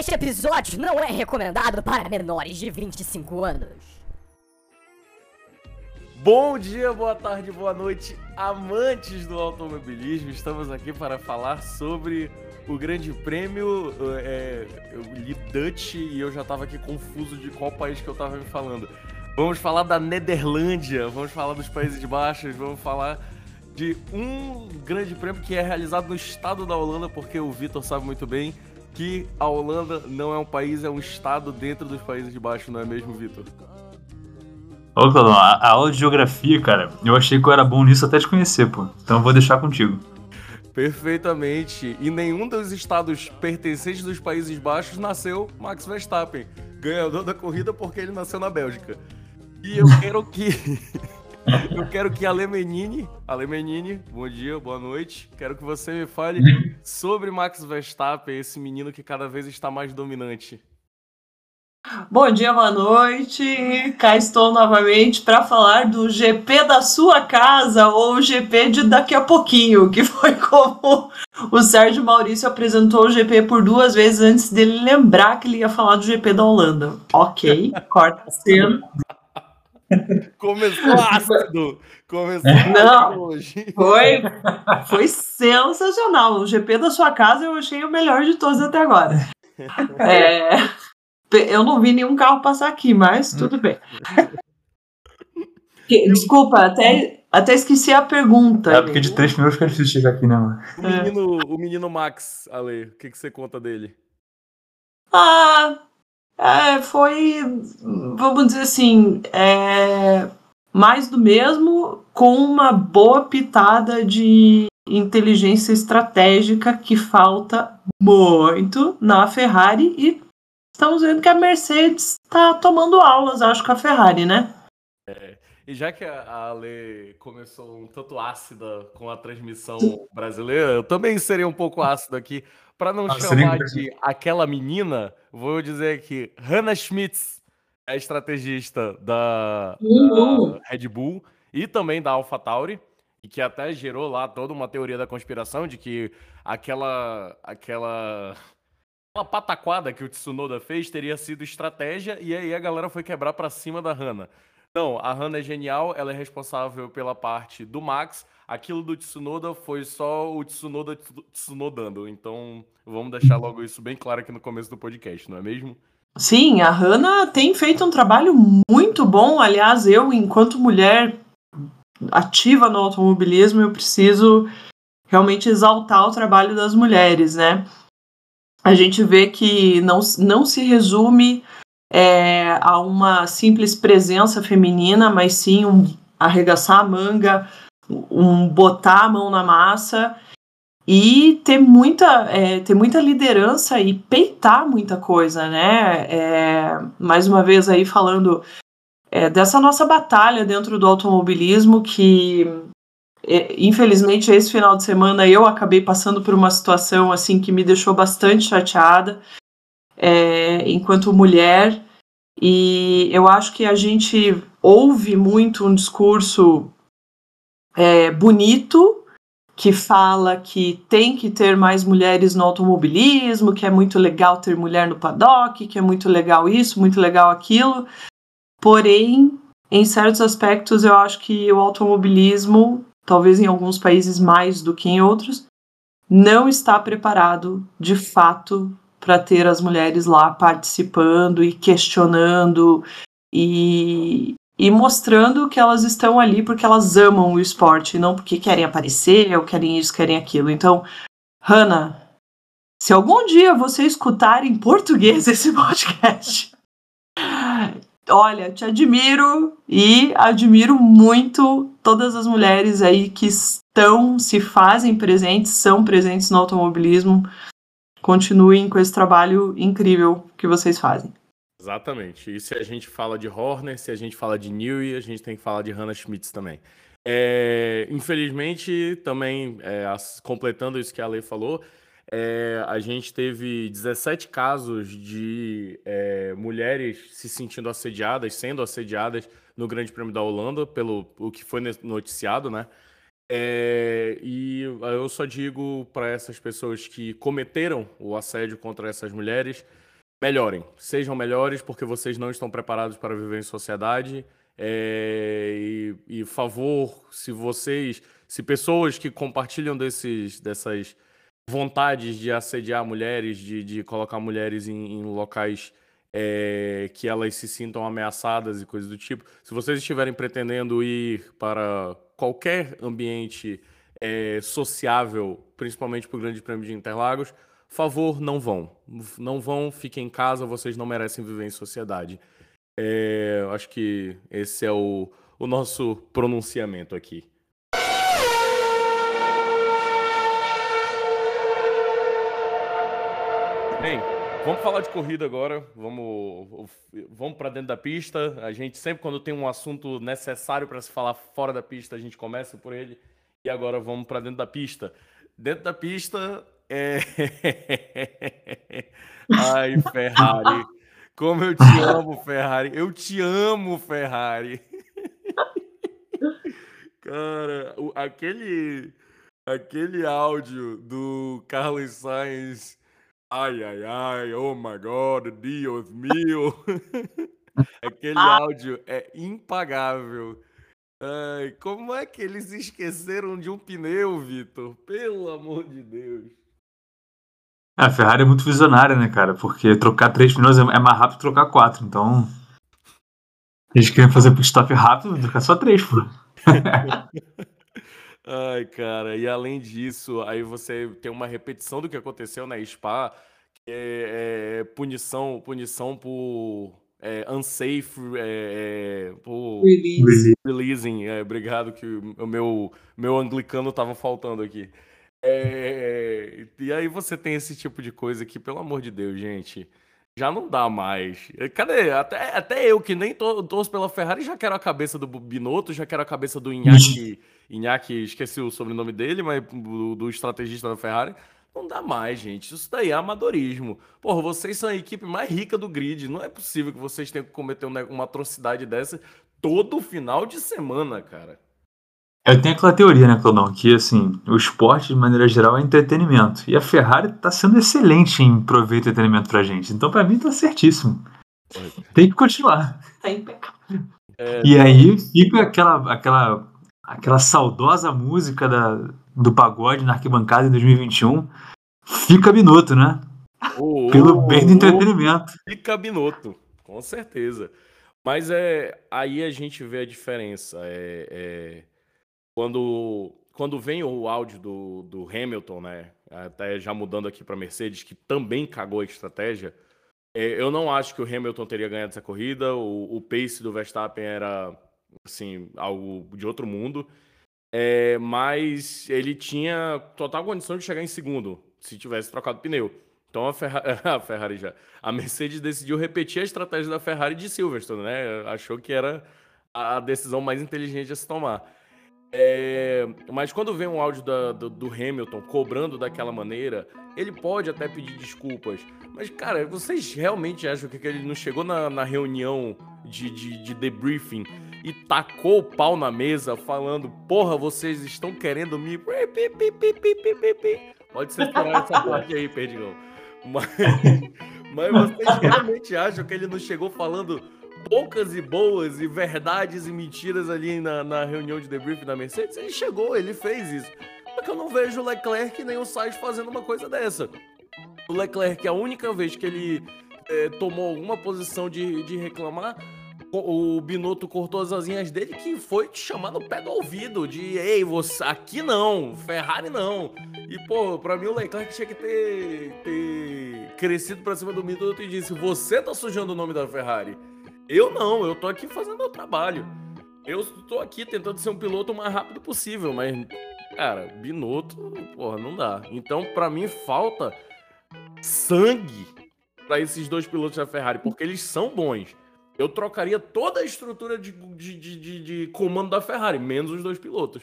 Este episódio não é recomendado para menores de 25 anos. Bom dia, boa tarde, boa noite, amantes do automobilismo. Estamos aqui para falar sobre o Grande Prêmio. É, eu li Dutch e eu já estava aqui confuso de qual país que eu estava me falando. Vamos falar da Nederlândia, vamos falar dos Países Baixos, vamos falar de um grande prêmio que é realizado no estado da Holanda, porque o Vitor sabe muito bem que a Holanda não é um país, é um estado dentro dos Países Baixos, não é mesmo, Vitor? Ô, Claudão, a, a aula de geografia, cara, eu achei que eu era bom nisso até te conhecer, pô. Então eu vou deixar contigo. Perfeitamente. E nenhum dos estados pertencentes dos Países Baixos nasceu Max Verstappen, ganhador da corrida porque ele nasceu na Bélgica. E eu quero que eu quero que a Lemenini, a Lemenini, bom dia, boa noite. Quero que você me fale sobre Max Verstappen, esse menino que cada vez está mais dominante. Bom dia, boa noite. Cá estou novamente para falar do GP da sua casa ou o GP de daqui a pouquinho, que foi como o Sérgio Maurício apresentou o GP por duas vezes antes dele lembrar que ele ia falar do GP da Holanda. Ok, corta a cena. Começou ácido! Começou Não, hoje. Foi, foi sensacional. O GP da sua casa eu achei o melhor de todos até agora. É, eu não vi nenhum carro passar aqui, mas tudo bem. Desculpa, até, até esqueci a pergunta. É porque de três minutos fica difícil chegar aqui, né, mano? O menino, o menino Max, Ale, o que, que você conta dele? Ah, é, foi, vamos dizer assim, é, mais do mesmo, com uma boa pitada de inteligência estratégica que falta muito na Ferrari e estamos vendo que a Mercedes está tomando aulas, acho, com a Ferrari, né? E já que a Ale começou um tanto ácida com a transmissão brasileira, eu também serei um poupouco ácido aqui. Para não Ah, chamar seria- de aquela menina, vou dizer que Hannah Schmitz é estrategista da, Uhum. da Red Bull e também da AlphaTauri, e que até gerou lá toda uma teoria da conspiração de que aquela aquela aquela pataquada que o Tsunoda fez teria sido estratégia e aí a galera foi quebrar pra cima da Hannah. Não, a Hannah é genial, ela é responsável pela parte do Max. Aquilo do Tsunoda foi só o Tsunoda tsu- Tsunodando. Então, vamos deixar logo isso bem claro aqui no começo do podcast, não é mesmo? Sim, a Hannah tem feito um trabalho muito bom. Aliás, eu, enquanto mulher ativa no automobilismo, eu preciso realmente exaltar o trabalho das mulheres, né? A gente vê que não, não se resume é, a uma simples presença feminina, mas sim um arregaçar a manga, um botar a mão na massa e ter muita, é, ter muita liderança e peitar muita coisa, né? É, mais uma vez aí falando é, dessa nossa batalha dentro do automobilismo que é, infelizmente esse final de semana eu acabei passando por uma situação assim que me deixou bastante chateada é, enquanto mulher e eu acho que a gente ouve muito um discurso é, bonito que fala que tem que ter mais mulheres no automobilismo, que é muito legal ter mulher no paddock, que é muito legal isso, muito legal aquilo. Porém, em certos aspectos, eu acho que o automobilismo, talvez em alguns países mais do que em outros, não está preparado de fato para ter as mulheres lá participando e questionando e, e mostrando que elas estão ali porque elas amam o esporte, não porque querem aparecer ou querem isso, querem aquilo. Então, Hannah, se algum dia você escutar em português esse podcast, olha, te admiro e admiro muito todas as mulheres aí que estão, se fazem presentes, são presentes no automobilismo. Continuem com esse trabalho incrível que vocês fazem. Exatamente. E se a gente fala de Horner, se a gente fala de Newey, a gente tem que falar de Hannah Schmitz também. É, infelizmente, também, é, as- completando isso que a Lei falou, é, a gente teve 17 casos de é, mulheres se sentindo assediadas, sendo assediadas no Grande Prêmio da Holanda, pelo o que foi noticiado, né? É, e eu só digo para essas pessoas que cometeram o assédio contra essas mulheres melhorem, sejam melhores, porque vocês não estão preparados para viver em sociedade. É, e, e favor, se vocês, se pessoas que compartilham desses, dessas vontades de assediar mulheres, de, de colocar mulheres em, em locais é, que elas se sintam ameaçadas e coisas do tipo. Se vocês estiverem pretendendo ir para qualquer ambiente é, sociável, principalmente para o Grande Prêmio de Interlagos, favor, não vão. Não vão, fiquem em casa, vocês não merecem viver em sociedade. É, acho que esse é o, o nosso pronunciamento aqui. Bem, vamos falar de corrida agora. Vamos, vamos para dentro da pista. A gente sempre, quando tem um assunto necessário para se falar fora da pista, a gente começa por ele. E agora vamos para dentro da pista. Dentro da pista é. Ai, Ferrari. Como eu te amo, Ferrari. Eu te amo, Ferrari. Cara, aquele aquele áudio do Carlos Sainz Ai, ai, ai, oh my God, Deus meu. Aquele ah. áudio é impagável. Ai, como é que eles esqueceram de um pneu, Vitor? Pelo amor de Deus. É, a Ferrari é muito visionária, né, cara? Porque trocar três pneus é, é mais rápido que trocar quatro. Então. Eles querem fazer pit stop rápido, trocar só três, pô. Ai, cara, e além disso, aí você tem uma repetição do que aconteceu na Spa, que é, é punição, punição por é, unsafe, é, é por Release. releasing. É, obrigado que o meu, meu anglicano tava faltando aqui. É, e aí você tem esse tipo de coisa que, pelo amor de Deus, gente, já não dá mais. Cadê? Até, até eu, que nem tô, torço pela Ferrari, já quero a cabeça do Binotto, já quero a cabeça do Inaki, Inaki esqueci o sobrenome dele, mas do, do estrategista da Ferrari. Não dá mais, gente. Isso daí é amadorismo. Porra, vocês são a equipe mais rica do grid. Não é possível que vocês tenham que cometer uma atrocidade dessa todo final de semana, cara. Eu tenho aquela teoria, né, Claudão, que assim, o esporte, de maneira geral, é entretenimento. E a Ferrari tá sendo excelente em prover entretenimento pra gente. Então, pra mim, tá certíssimo. Tem que continuar. Tá impecável. É, e aí fica aquela, aquela, aquela saudosa música da, do pagode na arquibancada em 2021. Fica minuto, né? Oh, Pelo bem do entretenimento. Fica minuto, com certeza. Mas é aí a gente vê a diferença. É, é quando, quando vem o áudio do, do Hamilton, né? Até já mudando aqui para Mercedes, que também cagou a estratégia. É, eu não acho que o Hamilton teria ganhado essa corrida. O, o pace do Verstappen era assim algo de outro mundo. É, mas ele tinha total condição de chegar em segundo se tivesse trocado pneu. Então a Ferrari, a Ferrari já, a Mercedes decidiu repetir a estratégia da Ferrari de Silverstone, né? Achou que era a decisão mais inteligente a se tomar. É, mas quando vem um áudio da, do, do, Hamilton cobrando daquela maneira, ele pode até pedir desculpas. Mas, cara, vocês realmente acham que ele não chegou na, na reunião de, de, de, debriefing e tacou o pau na mesa falando: Porra, vocês estão querendo me. Pode censurar essa parte aí, Perdigão. Mas, mas vocês realmente acham que ele não chegou falando poucas e boas e verdades e mentiras ali na, na reunião de debrief da Mercedes, ele chegou, ele fez isso. Só que eu não vejo o Leclerc nem o Sainz fazendo uma coisa dessa. O Leclerc, a única vez que ele é, tomou alguma posição de, de reclamar, o Binotto cortou as asinhas dele que foi te chamar no pé do ouvido de ei, você aqui não, Ferrari não. E pô, para mim o Leclerc tinha que ter, ter crescido para cima do Binotto e disse: "Você tá sujando o nome da Ferrari". Eu não, eu tô aqui fazendo meu trabalho. Eu tô aqui tentando ser um piloto o mais rápido possível, mas, cara, Binotto, porra, não dá. Então, para mim, falta sangue para esses dois pilotos da Ferrari, porque eles são bons. Eu trocaria toda a estrutura de, de, de, de comando da Ferrari, menos os dois pilotos.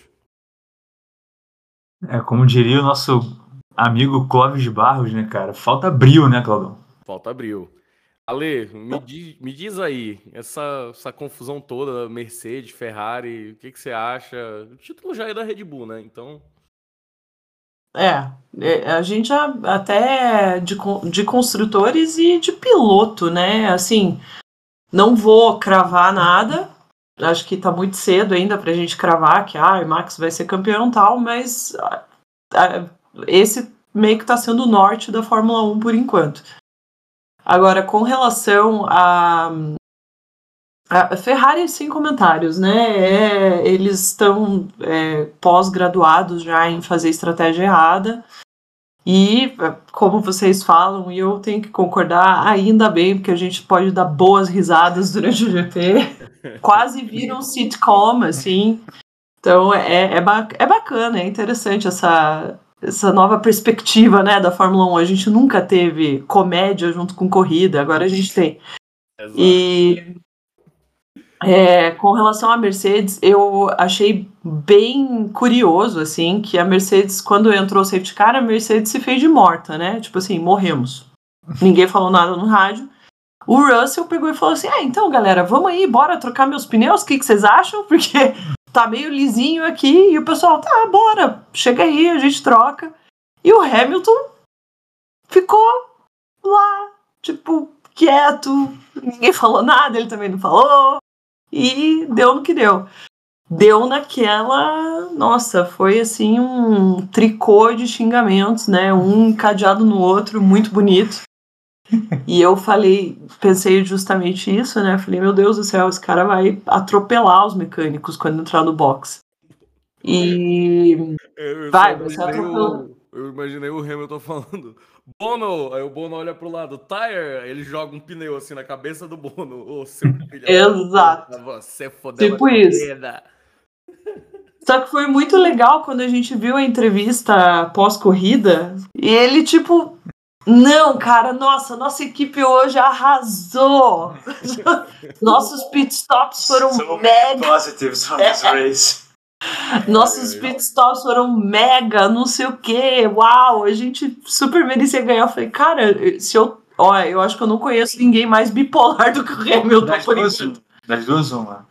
É, como diria o nosso amigo Clóvis Barros, né, cara? Falta brilho, né, Claudão? Falta brilho. Ale, me diz, me diz aí, essa, essa confusão toda, Mercedes, Ferrari, o que, que você acha? O título já é da Red Bull, né? Então. É, é, a gente já, até de, de construtores e de piloto, né? Assim, não vou cravar nada. Acho que tá muito cedo ainda pra gente cravar que ah, o Max vai ser campeão tal, mas esse meio que tá sendo o norte da Fórmula 1 por enquanto. Agora, com relação a, a Ferrari, sem comentários, né? É, eles estão é, pós-graduados já em fazer estratégia errada. E, como vocês falam, e eu tenho que concordar, ainda bem, porque a gente pode dar boas risadas durante o GP. Quase vira um sitcom, assim. Então é, é, é bacana, é interessante essa, essa nova perspectiva né, da Fórmula 1. A gente nunca teve comédia junto com corrida, agora a gente tem. Exato. E é, com relação à Mercedes, eu achei bem curioso, assim, que a Mercedes, quando entrou o safety car, a Mercedes se fez de morta, né? Tipo assim, morremos. Ninguém falou nada no rádio. O Russell pegou e falou assim: Ah, então, galera, vamos aí, bora trocar meus pneus, o que, que vocês acham? Porque tá meio lisinho aqui. E o pessoal, tá, bora, chega aí, a gente troca. E o Hamilton ficou lá, tipo, quieto, ninguém falou nada, ele também não falou. E deu no que deu. Deu naquela. Nossa, foi assim um tricô de xingamentos, né? Um encadeado no outro, muito bonito. e eu falei, pensei justamente isso, né? Falei, meu Deus do céu, esse cara vai atropelar os mecânicos quando entrar no box. E. Eu, vai, você atropelou. Eu imaginei o Hamilton falando, Bono, aí o Bono olha pro lado, Tire, ele joga um pneu assim na cabeça do Bono. Ô, seu filho. Exato. Você fodeu tipo isso. Só que foi muito legal quando a gente viu a entrevista pós-corrida. E ele, tipo, não, cara, nossa, nossa equipe hoje arrasou. Nossos pitstops foram so mega. Positives on this race. Nossos pitstops foram mega, não sei o que, uau, a gente super merecia ganhar. Eu falei, cara, se eu. Olha, eu acho que eu não conheço ninguém mais bipolar do que o Hamilton. Das duas, das duas, uma.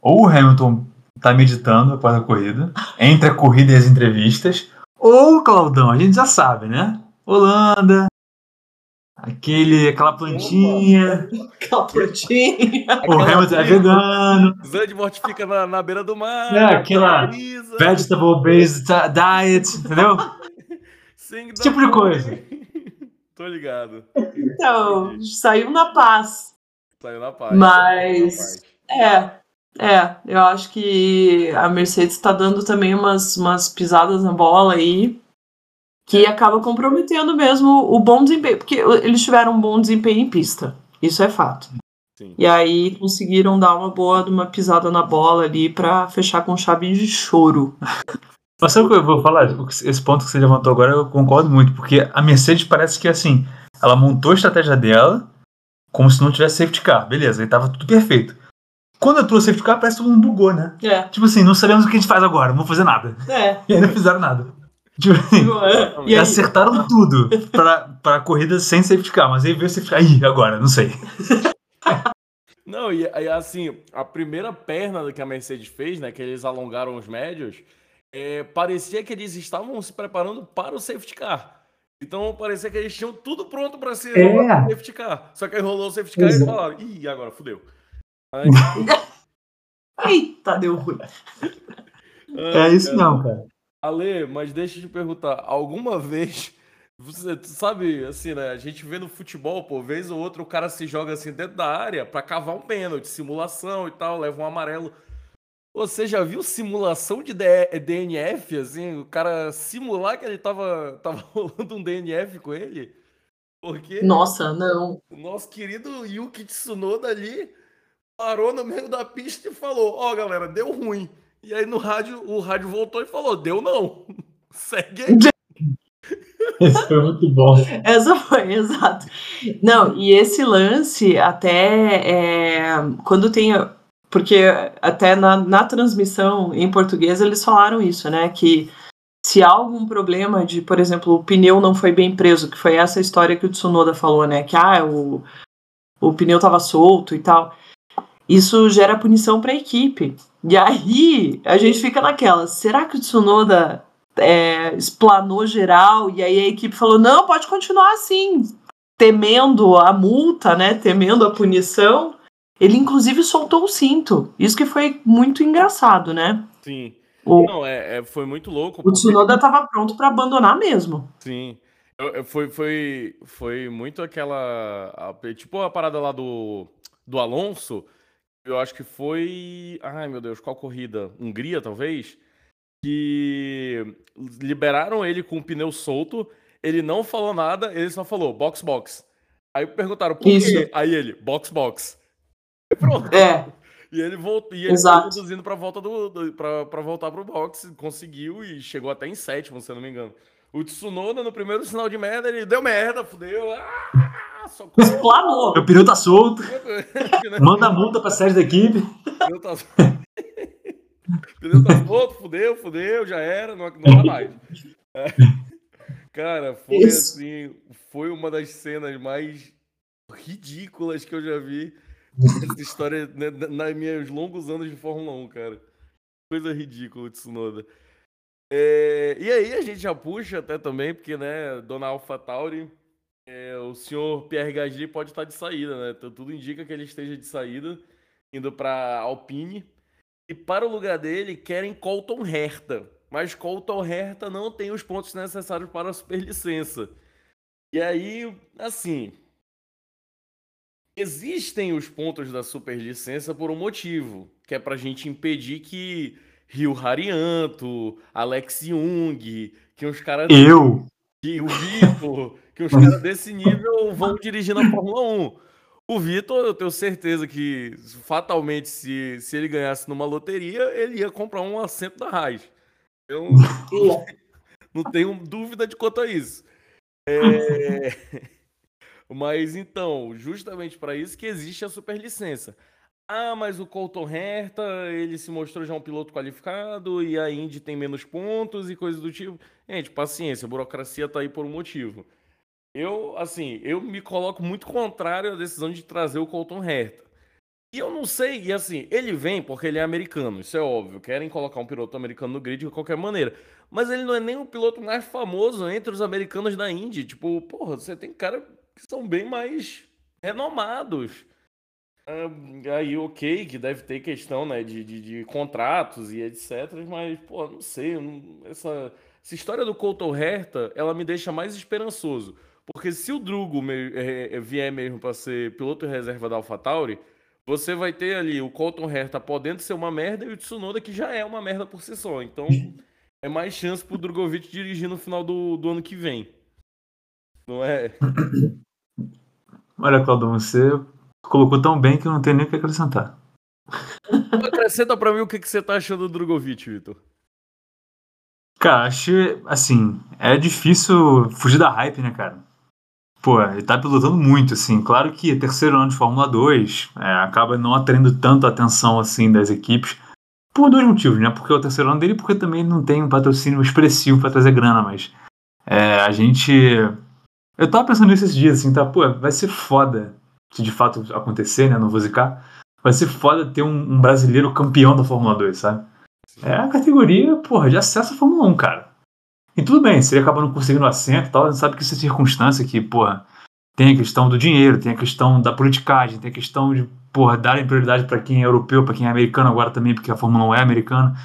Ou o Hamilton tá meditando após a corrida, entre a corrida e as entrevistas, ou, Claudão, a gente já sabe, né? Holanda, Aquele, aquela plantinha. aquela plantinha. O Hamilton é vegano. Zandvoort fica na, na beira do mar. É, aquela vegetable based diet, entendeu? Sim, Esse tipo de coisa. Tô ligado. Então, saiu na paz. Saiu na paz. Mas, é, é, eu acho que a Mercedes tá dando também umas, umas pisadas na bola aí que acaba comprometendo mesmo o bom desempenho, porque eles tiveram um bom desempenho em pista, isso é fato. Sim. E aí conseguiram dar uma boa uma pisada na bola ali para fechar com chave de choro. Mas sabe o que eu vou falar? Esse ponto que você levantou agora eu concordo muito, porque a Mercedes parece que assim, ela montou a estratégia dela como se não tivesse safety car, beleza, aí tava tudo perfeito. Quando entrou o safety car, parece que todo mundo bugou, né? É. Tipo assim, não sabemos o que a gente faz agora, não vou fazer nada. É. E aí não fizeram nada. Tipo, e, e acertaram tudo pra, pra corrida sem safety car, mas aí veio o safety car. Ih, agora, não sei. Não, e, e, assim, a primeira perna que a Mercedes fez, né, que eles alongaram os médios, é, parecia que eles estavam se preparando para o safety car. Então parecia que eles tinham tudo pronto para ser é. safety car. Só que aí rolou o safety car Exato. e eles falaram, ih, agora fudeu. Aí... Eita, deu ruim. É isso não, cara. Ale, mas deixa eu te perguntar, alguma vez você sabe, assim, né? A gente vê no futebol, por vez ou outra, o cara se joga assim dentro da área para cavar um pênalti, simulação e tal, leva um amarelo. Você já viu simulação de DNF, assim? O cara simular que ele tava, tava rolando um DNF com ele? Porque. Nossa, não. O nosso querido Yuki Tsunoda ali parou no meio da pista e falou: Ó, oh, galera, deu ruim. E aí no rádio, o rádio voltou e falou: deu não. Segue aí. Esse foi muito bom. Essa foi, exato. Não, e esse lance, até é, quando tem. Porque até na, na transmissão em português eles falaram isso, né? Que se há algum problema de, por exemplo, o pneu não foi bem preso, que foi essa história que o Tsunoda falou, né? Que ah, o, o pneu estava solto e tal. Isso gera punição para a equipe. E aí a gente fica naquela, será que o Tsunoda é, explanou geral, e aí a equipe falou: não, pode continuar assim, temendo a multa, né? Temendo a punição. Ele, inclusive, soltou o cinto. Isso que foi muito engraçado, né? Sim. O... Não, é, é, foi muito louco. O Tsunoda estava pronto para abandonar mesmo. Sim. Foi, foi, foi muito aquela. Tipo a parada lá do, do Alonso. Eu acho que foi. Ai, meu Deus, qual corrida? Hungria, talvez? Que liberaram ele com o pneu solto. Ele não falou nada, ele só falou box, box. Aí perguntaram por Isso. quê? Aí ele, box, box. Pronto. É. E ele voltou, e ele conduzindo para volta do, do para voltar pro box, conseguiu e chegou até em sétimo, se eu não me engano. O Tsunoda no primeiro sinal de merda, ele deu merda, fudeu. Ah, Explanou. O pneu tá solto. Manda a multa pra série da equipe. O pneu tá solto. pneu tá solto, fudeu, fudeu, já era, não, não dá mais. É. Cara, foi Isso. assim, foi uma das cenas mais ridículas que eu já vi essa história né, nos meus longos anos de Fórmula 1, cara. Coisa ridícula, Tsunoda. É, e aí a gente já puxa até também, porque, né, Dona Alpha Tauri, é, o senhor Pierre Gasly pode estar de saída, né? Então, tudo indica que ele esteja de saída, indo para Alpine. E para o lugar dele, querem Colton Herta. Mas Colton Herta não tem os pontos necessários para a superlicença. E aí, assim, existem os pontos da superlicença por um motivo, que é para a gente impedir que Rio Harianto, Alex Jung, que uns caras. Eu! Que o Vitor, que os caras desse nível vão dirigir na Fórmula 1. O Vitor, eu tenho certeza que, fatalmente, se, se ele ganhasse numa loteria, ele ia comprar um assento da Raiz. Eu não tenho dúvida de quanto a isso. É... Mas então, justamente para isso que existe a superlicença. Ah, mas o Colton Herta, ele se mostrou já um piloto qualificado e a Indy tem menos pontos e coisas do tipo. Gente, paciência, a burocracia tá aí por um motivo. Eu, assim, eu me coloco muito contrário à decisão de trazer o Colton Herta. E eu não sei, e assim, ele vem porque ele é americano, isso é óbvio. Querem colocar um piloto americano no grid de qualquer maneira. Mas ele não é nem o piloto mais famoso entre os americanos da Indy. Tipo, porra, você tem cara que são bem mais renomados. Uh, aí, ok, que deve ter questão né, de, de, de contratos e etc. Mas, pô, não sei. Não, essa, essa história do Colton Herta, ela me deixa mais esperançoso. Porque se o Drugo é, é, vier mesmo para ser piloto reserva da AlphaTauri, você vai ter ali o Colton Herta podendo ser uma merda e o Tsunoda que já é uma merda por si só. Então, é mais chance pro Drogovic dirigir no final do, do ano que vem. Não é? Olha, Claudio, você colocou tão bem que eu não tenho nem o que acrescentar. Acrescenta pra mim o que, que você tá achando do Drogovic, Vitor. Cara, acho, assim, é difícil fugir da hype, né, cara? Pô, ele tá pilotando muito, assim. Claro que terceiro ano de Fórmula 2 é, acaba não atraindo tanto a atenção, assim, das equipes. Por dois motivos, né? Porque é o terceiro ano dele porque também não tem um patrocínio expressivo para trazer grana, mas é, a gente eu tava pensando nisso esses dias, assim, tá? Pô, vai ser foda se de fato acontecer, né? Não vou zicar. Vai ser foda ter um, um brasileiro campeão da Fórmula 2, sabe? É a categoria, porra, de acesso à Fórmula 1, cara. E tudo bem, se ele acaba não conseguindo assento e tal, sabe que isso é circunstância que, porra, tem a questão do dinheiro, tem a questão da politicagem, tem a questão de, porra, darem prioridade para quem é europeu, para quem é americano agora também, porque a Fórmula 1 é americana.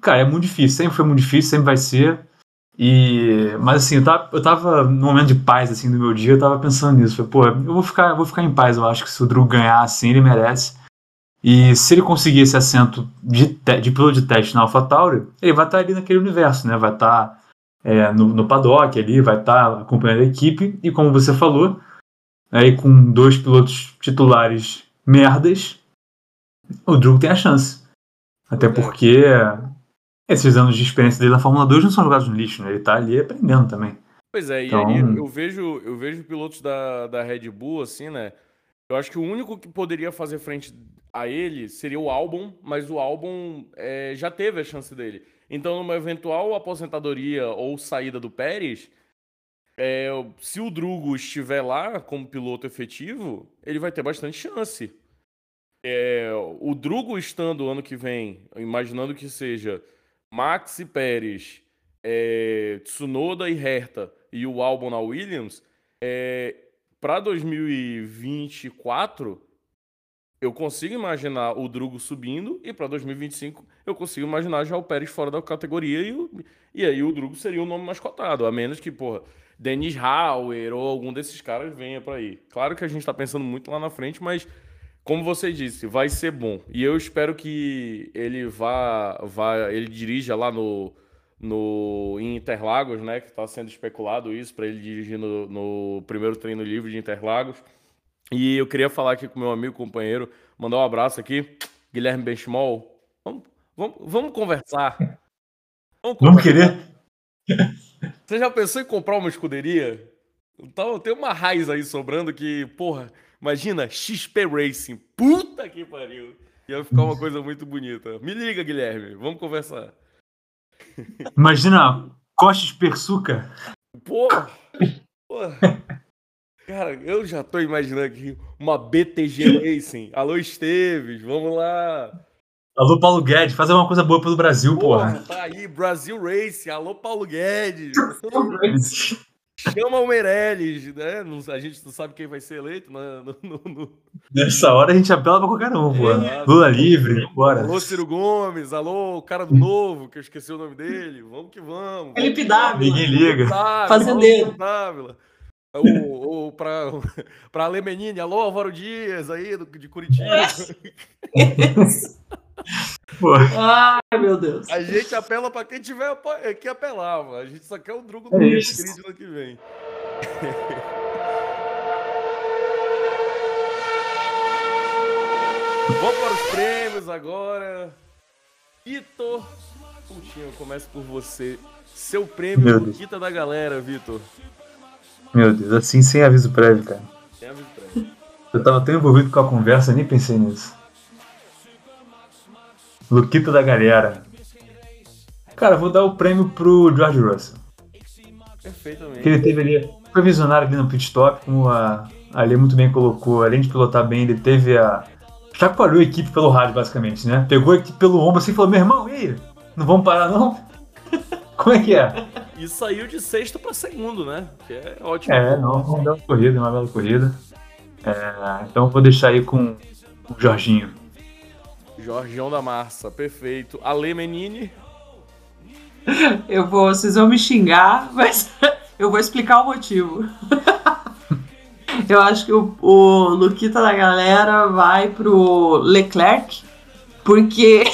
Cara, é muito difícil, sempre foi muito difícil, sempre vai ser. E, mas assim, eu tava, eu tava num momento de paz assim do meu dia, eu tava pensando nisso. Falei, pô, eu vou ficar, eu vou ficar em paz, eu acho que se o Drew ganhar assim, ele merece. E se ele conseguir esse assento de, de piloto de teste na AlphaTauri, ele vai estar ali naquele universo, né? Vai estar é, no, no paddock ali, vai estar acompanhando a equipe. E como você falou, aí com dois pilotos titulares merdas, o Drew tem a chance. Até porque esses anos de experiência dele na Fórmula 2 não são jogados no lixo, né? Ele tá ali aprendendo também. Pois é, então... e eu vejo, eu vejo pilotos da, da Red Bull, assim, né? Eu acho que o único que poderia fazer frente a ele seria o Albon, mas o Albon é, já teve a chance dele. Então, numa eventual aposentadoria ou saída do Pérez, é, se o Drugo estiver lá como piloto efetivo, ele vai ter bastante chance. É, o Drugo estando ano que vem, imaginando que seja Maxi Pérez, é, Tsunoda e Herta e o Albon na Williams, é, para 2024 eu consigo imaginar o Drugo subindo e para 2025 eu consigo imaginar já o Pérez fora da categoria e, o, e aí o Drugo seria o nome mais cotado, a menos que, porra, Dennis Hauer ou algum desses caras venha para aí. Claro que a gente está pensando muito lá na frente, mas como você disse, vai ser bom. E eu espero que ele vá, vá ele dirija lá no, no em Interlagos, né? Que está sendo especulado isso para ele dirigir no, no, primeiro treino livre de Interlagos. E eu queria falar aqui com meu amigo, companheiro, mandar um abraço aqui, Guilherme Benchimol. Vamos, vamos, vamos conversar. Vamos, vamos querer? Você já pensou em comprar uma escuderia? Então, tem uma raiz aí sobrando que, porra, imagina, XP Racing. Puta que pariu. Ia ficar uma coisa muito bonita. Me liga, Guilherme. Vamos conversar. Imagina Coches Persuca. Porra. Porra. Cara, eu já tô imaginando aqui uma BTG Racing. Alô, Esteves, vamos lá. Alô, Paulo Guedes, fazer uma coisa boa pelo Brasil, porra. porra. Tá aí, Brasil Racing. Alô, Paulo Guedes. Chama o Meirelles, né? a gente não sabe quem vai ser eleito. No, no, no... Nessa hora a gente apela pra qualquer um, pô. Lula livre, bora. Alô, Ciro Gomes, alô, o cara do novo, que eu esqueci o nome dele. Vamos que vamos. Felipe Dávila. Ninguém liga. Fazendeiro. Dávila. O, o, pra, pra Lemenine, alô, Álvaro Dias aí, do, de Curitiba. Ai, meu Deus. A gente apela pra quem tiver que apelava. A gente só quer o Drugo do é ano que vem. Vamos para os prêmios agora. Vitor. Puxinho, eu começo por você. Seu prêmio Quita da galera, Vitor. Meu Deus, assim sem aviso prévio, cara. Sem aviso prévio. Eu tava tão envolvido com a conversa, nem pensei nisso. Luquito da galera. Cara, vou dar o prêmio pro George Russell. Perfeitamente. Que ele teve ali, foi visionário ali no pit stop, como a Ali muito bem colocou, além de pilotar bem, ele teve a. Chacoalhou a equipe pelo rádio, basicamente, né? Pegou a equipe pelo ombro assim e falou: meu irmão, e aí? Não vamos parar, não? Como é que é? E saiu de sexto para segundo, né? Que é ótimo. É, não, uma bela corrida, uma bela corrida. É, então vou deixar aí com o Jorginho. Jorgião da Massa, perfeito. Ale Menini. Eu vou, vocês vão me xingar, mas eu vou explicar o motivo. Eu acho que o, o Luquita da galera vai pro Leclerc, porque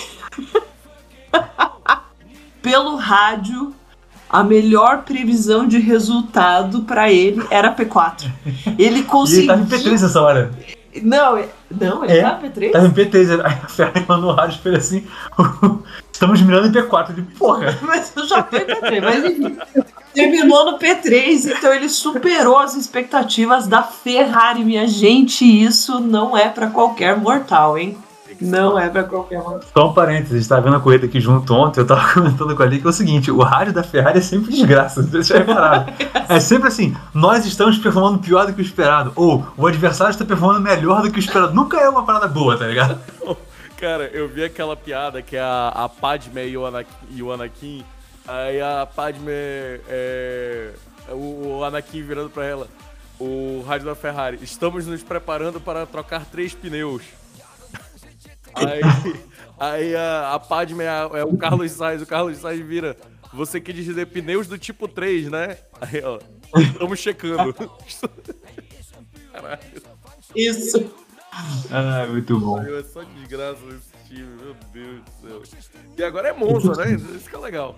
pelo rádio a melhor previsão de resultado para ele era P4. Ele conseguiu. E ele tá em P3 essa hora. Não, é, não, ele é, tá em P3? Tá em P3. Aí a Ferrari mandou no rádio e assim: estamos mirando em P4. De porra. Mas eu já em P3, mas enfim. Terminou no P3, então ele superou as expectativas da Ferrari, minha gente. Isso não é para qualquer mortal, hein? Não é pra qualquer um. Só um parênteses, a gente tava vendo a corrida aqui junto ontem, eu tava comentando com a Ali que é o seguinte, o rádio da Ferrari é sempre desgraça, vocês já repararam. É sempre assim, nós estamos performando pior do que o esperado, ou o adversário está performando melhor do que o esperado. Nunca é uma parada boa, tá ligado? Cara, eu vi aquela piada que é a, a Padme e o, Anakin, e o Anakin, aí a Padme, é, o, o Anakin virando pra ela, o rádio da Ferrari, estamos nos preparando para trocar três pneus. Aí, aí a, a Padme é, é, o Carlos Sainz, o Carlos Sainz vira. Você quer dizer pneus do tipo 3, né? Aí, ó. Estamos checando. Caralho. Isso. Ah, muito bom. É só desgraça esse time, meu Deus do céu. E agora é Monza, né? Isso que é legal.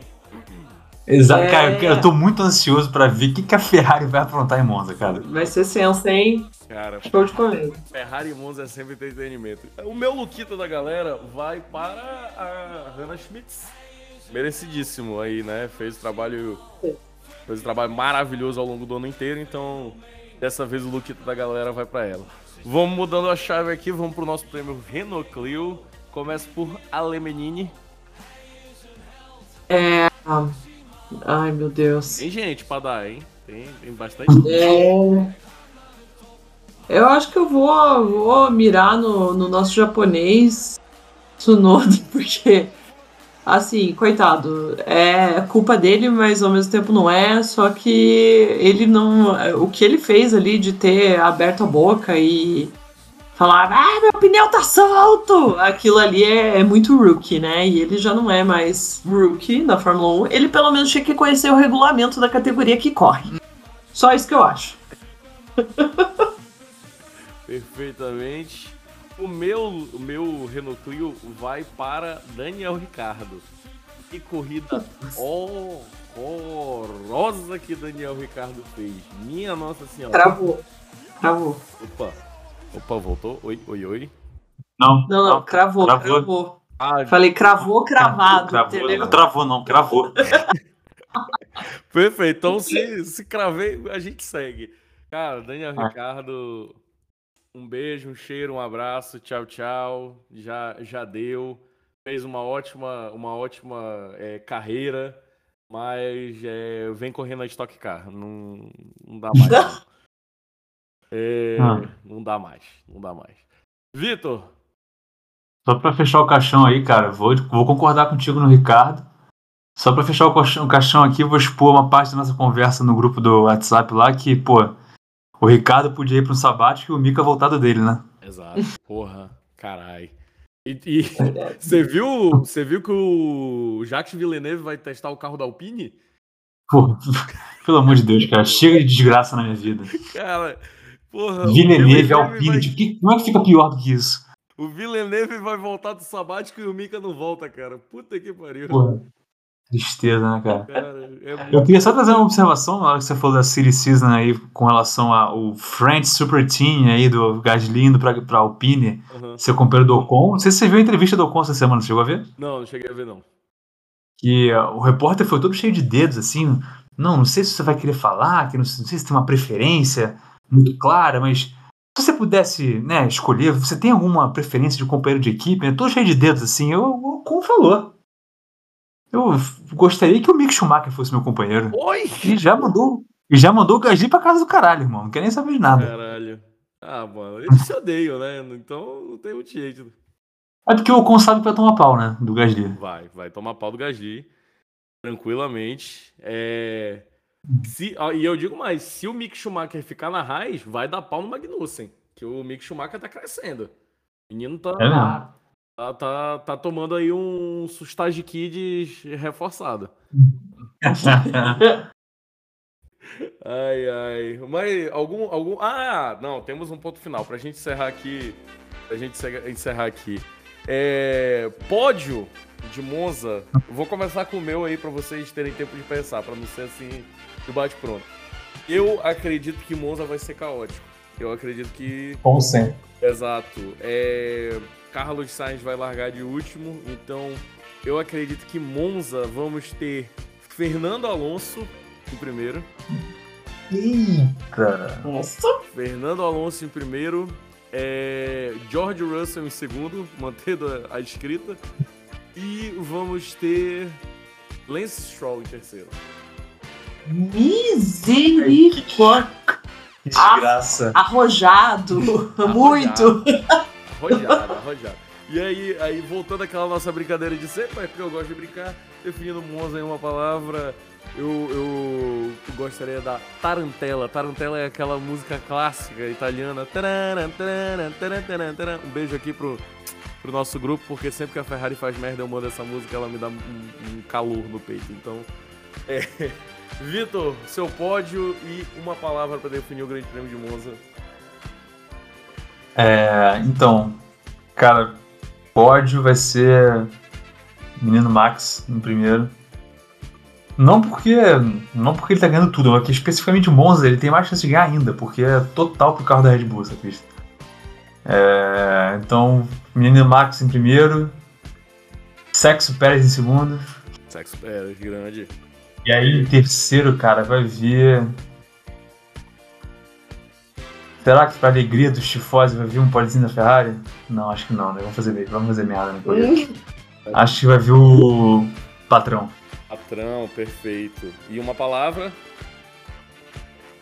Exato, é... cara, eu tô muito ansioso pra ver o que, que a Ferrari vai aprontar em Monza, cara. Vai ser senso, hein? Cara, Show de comer. Ferrari e Monza é sempre entretenimento. O meu Luquita da galera vai para a Hannah Schmitz. Merecidíssimo aí, né? Fez o trabalho. Fez um trabalho maravilhoso ao longo do ano inteiro, então dessa vez o Luquita da galera vai para ela. Vamos mudando a chave aqui, vamos pro nosso prêmio Renault Clio. Começa por Alemenini. É. Ai, meu Deus. Tem gente pra dar, hein? Tem, tem bastante. É... Eu acho que eu vou, vou mirar no, no nosso japonês Tsunoda, porque assim, coitado, é culpa dele, mas ao mesmo tempo não é. Só que ele não. O que ele fez ali de ter aberto a boca e falar, ah, meu pneu tá solto! Aquilo ali é, é, muito rookie, né? E ele já não é mais rookie na Fórmula 1. Ele pelo menos tinha que conhecer o regulamento da categoria que corre. Só isso que eu acho. Perfeitamente. O meu, o meu Renault Clio vai para Daniel Ricardo. Que corrida horrorosa que Daniel Ricardo fez. Minha Nossa Senhora. Travou. Travou. Opa. Opa, voltou? Oi, oi, oi. Não, não, não cravou, cravou. cravou. Ah, Falei cravou, cravado. Cravou, não travou, não, cravou. Perfeito. Então, se, se cravei, a gente segue. Cara, Daniel ah. Ricardo um beijo, um cheiro, um abraço, tchau, tchau. Já, já deu. Fez uma ótima, uma ótima é, carreira, mas é, vem correndo a Stock Car. Não, não dá mais. Não. É, ah. não dá mais, não dá mais. Vitor! Só para fechar o caixão aí, cara, vou, vou concordar contigo no Ricardo. Só para fechar o caixão, o caixão aqui, vou expor uma parte da nossa conversa no grupo do WhatsApp lá que, pô, o Ricardo podia ir para um sabático e o Mika voltado dele, né? Exato. Porra, carai. E, e você viu, você viu que o Jacques Villeneuve vai testar o carro da Alpine? Porra, pelo amor de Deus, cara, chega de desgraça na minha vida. Cara, porra. Villeneuve, Alpine, vai... como é que fica pior do que isso? O Villeneuve vai voltar do sabático e o Mika não volta, cara. Puta que pariu. Porra. Tristeza, né, cara? cara é eu queria só trazer uma observação na hora que você falou da City Season aí com relação ao French Super Team aí do Gasly indo pra, pra Alpine, uhum. seu companheiro do Ocon. Não sei se você viu a entrevista do Ocon essa semana, você chegou a ver? Não, não cheguei a ver, não. Que uh, o repórter foi todo cheio de dedos, assim. Não, não sei se você vai querer falar, que não, não sei se tem uma preferência muito clara, mas se você pudesse né, escolher, você tem alguma preferência de companheiro de equipe? Né? Todo cheio de dedos, assim. Eu, o Ocon falou. Eu gostaria que o Mick Schumacher fosse meu companheiro. Oi! E já mandou, e já mandou o Gasly pra casa do caralho, irmão. Não quer nem saber de nada. Caralho. Ah, mano, eles se odeiam, né? Então não tem muito jeito. É porque o Ocon sabe que vai tomar pau, né? Do Gasly. Vai, vai tomar pau do Gasly. Tranquilamente. É... Se, e eu digo mais, se o Mick Schumacher ficar na raiz, vai dar pau no Magnussen. Que o Mick Schumacher tá crescendo. O menino tá. É. Tá, tá, tá tomando aí um Sustage Kids reforçado. ai, ai. Mas algum, algum. Ah, não, temos um ponto final. Pra gente encerrar aqui. Pra gente encerrar aqui. É, pódio de Monza. Vou começar com o meu aí pra vocês terem tempo de pensar, pra não ser assim do bate-pronto. Eu acredito que Monza vai ser caótico. Eu acredito que. Como sempre. Exato. É Carlos Sainz vai largar de último, então eu acredito que Monza vamos ter Fernando Alonso em primeiro. Eita! Nossa! Fernando Alonso em primeiro, é, George Russell em segundo, mantendo a, a escrita. E vamos ter Lance Stroll em terceiro. Misericórdia! Desgraça. Arrojado. Arrojado. Muito. Arrojado, arrojado. E aí, aí, voltando àquela nossa brincadeira de sempre, é porque eu gosto de brincar, definindo Monza em uma palavra, eu, eu gostaria da Tarantela. Tarantela é aquela música clássica italiana. Um beijo aqui pro, pro nosso grupo, porque sempre que a Ferrari faz merda eu mando essa música, ela me dá um, um calor no peito. Então, é. Vitor, seu pódio e uma palavra para definir o Grande Prêmio de Monza. É, então, cara, pódio vai ser Menino Max no primeiro. Não porque não porque ele tá ganhando tudo, mas que especificamente o Monza ele tem mais chance de ganhar ainda, porque é total pro carro da Red Bull essa pista. É, então, Menino Max em primeiro, Sexo Pérez em segundo. Sexo Pérez, grande. E aí em terceiro, cara, vai vir Será que pra alegria dos tifós vai vir um polizinho da Ferrari? Não, acho que não, né? Vamos fazer, vamos fazer merda na corrida. acho que vai vir o patrão. Patrão, perfeito. E uma palavra?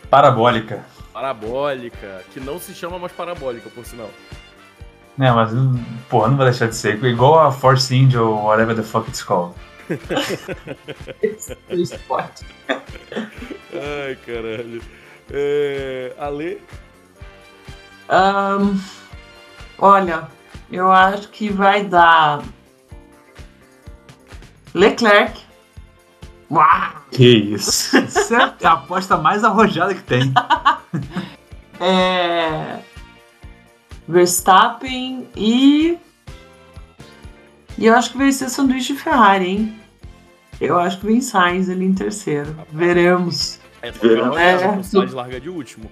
Parabólica. Parabólica, que não se chama mais parabólica, por sinal. É, mas, porra, não vai deixar de ser. Igual a Force India ou whatever the fuck it's called. Esporte. Ai, caralho. É, Ale? Um, olha, eu acho que vai dar Leclerc. Uau! Que isso? Isso é a aposta mais arrojada que tem. é... Verstappen e. E eu acho que vai ser sanduíche Ferrari, hein? Eu acho que vem Sainz ali em terceiro. Veremos. É, é, Sainz larga de último.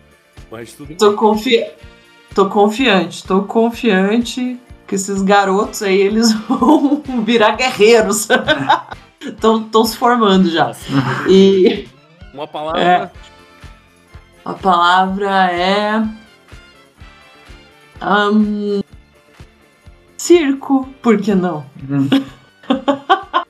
Mas tudo tô, confi... tô confiante, tô confiante que esses garotos aí eles vão virar guerreiros. Estão se formando já. E. Uma palavra. É, a palavra é. Um, circo, por que não?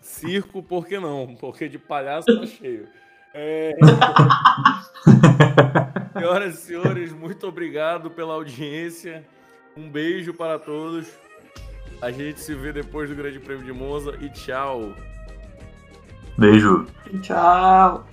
Circo, por que não? Porque de palhaço tá cheio. É... Senhoras e senhores, muito obrigado pela audiência. Um beijo para todos. A gente se vê depois do Grande Prêmio de Monza e tchau. Beijo. Tchau.